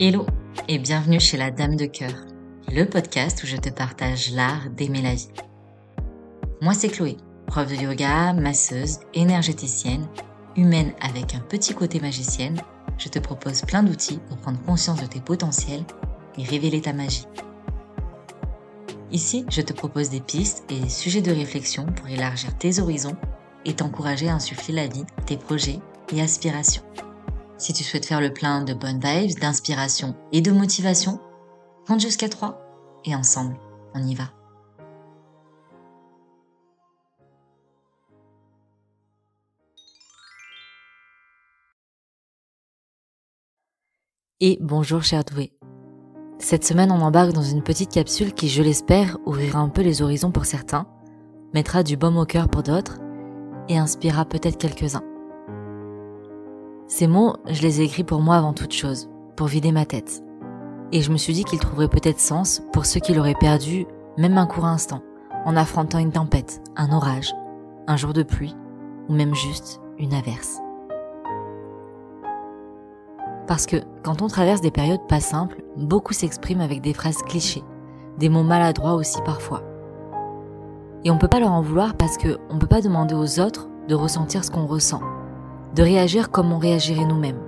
Hello et bienvenue chez la Dame de Cœur, le podcast où je te partage l'art d'aimer la vie. Moi c'est Chloé, prof de yoga, masseuse, énergéticienne, humaine avec un petit côté magicienne. Je te propose plein d'outils pour prendre conscience de tes potentiels et révéler ta magie. Ici, je te propose des pistes et des sujets de réflexion pour élargir tes horizons et t'encourager à insuffler la vie, tes projets et aspirations. Si tu souhaites faire le plein de bonnes vibes, d'inspiration et de motivation, compte jusqu'à 3 et ensemble, on y va. Et bonjour cher doué. Cette semaine, on embarque dans une petite capsule qui, je l'espère, ouvrira un peu les horizons pour certains, mettra du baume au cœur pour d'autres et inspirera peut-être quelques-uns. Ces mots, je les ai écrits pour moi avant toute chose, pour vider ma tête. Et je me suis dit qu'ils trouveraient peut-être sens pour ceux qui l'auraient perdu, même un court instant, en affrontant une tempête, un orage, un jour de pluie, ou même juste une averse. Parce que quand on traverse des périodes pas simples, beaucoup s'expriment avec des phrases clichés, des mots maladroits aussi parfois. Et on peut pas leur en vouloir parce que on peut pas demander aux autres de ressentir ce qu'on ressent, de réagir comme on réagirait nous-mêmes.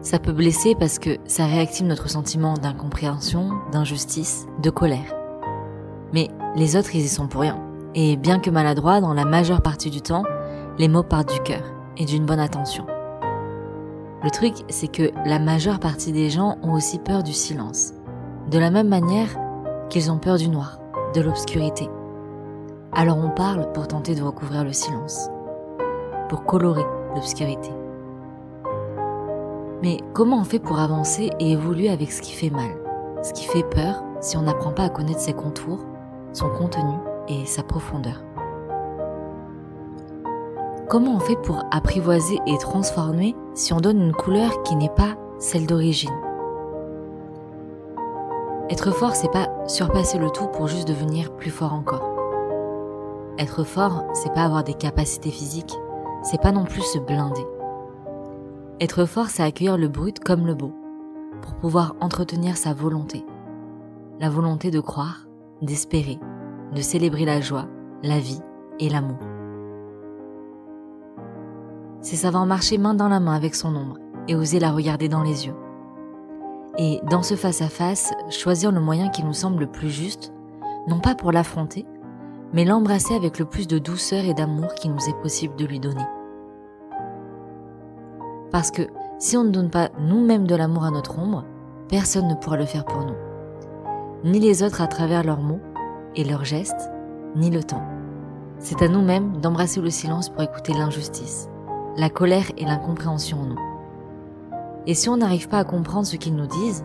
Ça peut blesser parce que ça réactive notre sentiment d'incompréhension, d'injustice, de colère. Mais les autres, ils y sont pour rien. Et bien que maladroits, dans la majeure partie du temps, les mots partent du cœur et d'une bonne attention. Le truc, c'est que la majeure partie des gens ont aussi peur du silence. De la même manière qu'ils ont peur du noir, de l'obscurité. Alors on parle pour tenter de recouvrir le silence pour colorer l'obscurité. Mais comment on fait pour avancer et évoluer avec ce qui fait mal, ce qui fait peur si on n'apprend pas à connaître ses contours, son contenu et sa profondeur? Comment on fait pour apprivoiser et transformer si on donne une couleur qui n'est pas celle d'origine? Être fort, c'est pas surpasser le tout pour juste devenir plus fort encore. Être fort, c'est pas avoir des capacités physiques, c'est pas non plus se blinder. Être fort, c'est accueillir le brut comme le beau, pour pouvoir entretenir sa volonté. La volonté de croire, d'espérer, de célébrer la joie, la vie et l'amour. C'est savoir marcher main dans la main avec son ombre et oser la regarder dans les yeux. Et dans ce face-à-face, choisir le moyen qui nous semble le plus juste, non pas pour l'affronter, mais l'embrasser avec le plus de douceur et d'amour qu'il nous est possible de lui donner. Parce que si on ne donne pas nous-mêmes de l'amour à notre ombre, personne ne pourra le faire pour nous. Ni les autres à travers leurs mots et leurs gestes, ni le temps. C'est à nous-mêmes d'embrasser le silence pour écouter l'injustice, la colère et l'incompréhension en nous. Et si on n'arrive pas à comprendre ce qu'ils nous disent,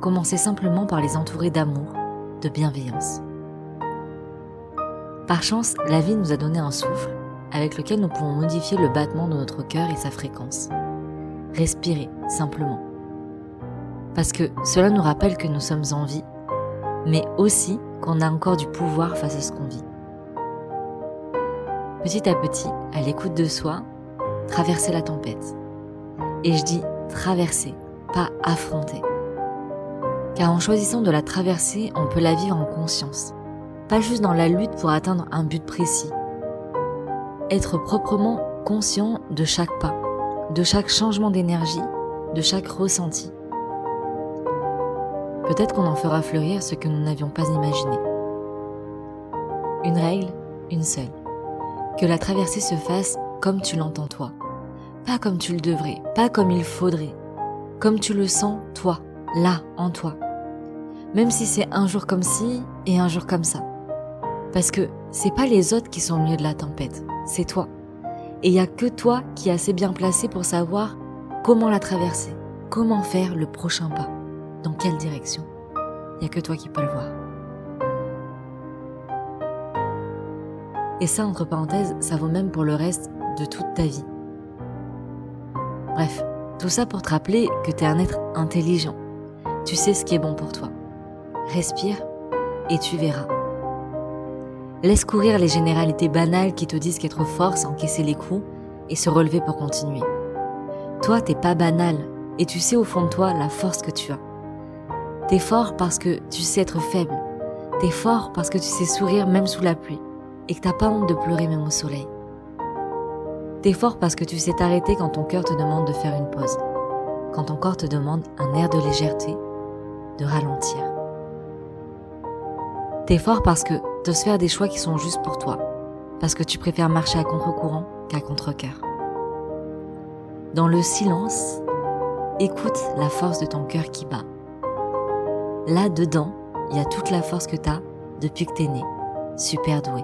commencez simplement par les entourer d'amour, de bienveillance. Par chance, la vie nous a donné un souffle avec lequel nous pouvons modifier le battement de notre cœur et sa fréquence respirer simplement. Parce que cela nous rappelle que nous sommes en vie, mais aussi qu'on a encore du pouvoir face à ce qu'on vit. Petit à petit, à l'écoute de soi, traverser la tempête. Et je dis traverser, pas affronter. Car en choisissant de la traverser, on peut la vivre en conscience, pas juste dans la lutte pour atteindre un but précis. Être proprement conscient de chaque pas, de chaque changement d'énergie, de chaque ressenti. Peut-être qu'on en fera fleurir ce que nous n'avions pas imaginé. Une règle, une seule. Que la traversée se fasse comme tu l'entends toi. Pas comme tu le devrais, pas comme il faudrait. Comme tu le sens toi, là, en toi. Même si c'est un jour comme ci et un jour comme ça. Parce que c'est pas les autres qui sont au milieu de la tempête, c'est toi. Et il n'y a que toi qui es assez bien placé pour savoir comment la traverser, comment faire le prochain pas, dans quelle direction. Il n'y a que toi qui peux le voir. Et ça, entre parenthèses, ça vaut même pour le reste de toute ta vie. Bref, tout ça pour te rappeler que tu es un être intelligent. Tu sais ce qui est bon pour toi. Respire et tu verras. Laisse courir les généralités banales qui te disent qu'être fort, c'est encaisser les coups et se relever pour continuer. Toi, t'es pas banal et tu sais au fond de toi la force que tu as. T'es fort parce que tu sais être faible. T'es fort parce que tu sais sourire même sous la pluie et que t'as pas honte de pleurer même au soleil. T'es fort parce que tu sais t'arrêter quand ton cœur te demande de faire une pause, quand ton corps te demande un air de légèreté, de ralentir. T'es fort parce que t'oses faire des choix qui sont justes pour toi, parce que tu préfères marcher à contre-courant qu'à contre-cœur. Dans le silence, écoute la force de ton cœur qui bat. Là dedans, il y a toute la force que t'as depuis que t'es né, super doué.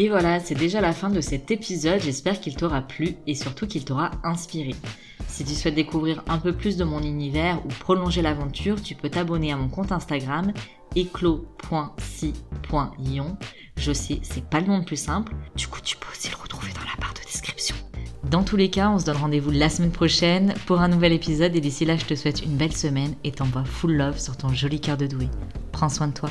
Et voilà, c'est déjà la fin de cet épisode. J'espère qu'il t'aura plu et surtout qu'il t'aura inspiré. Si tu souhaites découvrir un peu plus de mon univers ou prolonger l'aventure, tu peux t'abonner à mon compte Instagram éclos.si.ion. Je sais, c'est pas le nom le plus simple. Du coup, tu peux aussi le retrouver dans la barre de description. Dans tous les cas, on se donne rendez-vous la semaine prochaine pour un nouvel épisode et d'ici là, je te souhaite une belle semaine et t'envoie full love sur ton joli cœur de doué. Prends soin de toi.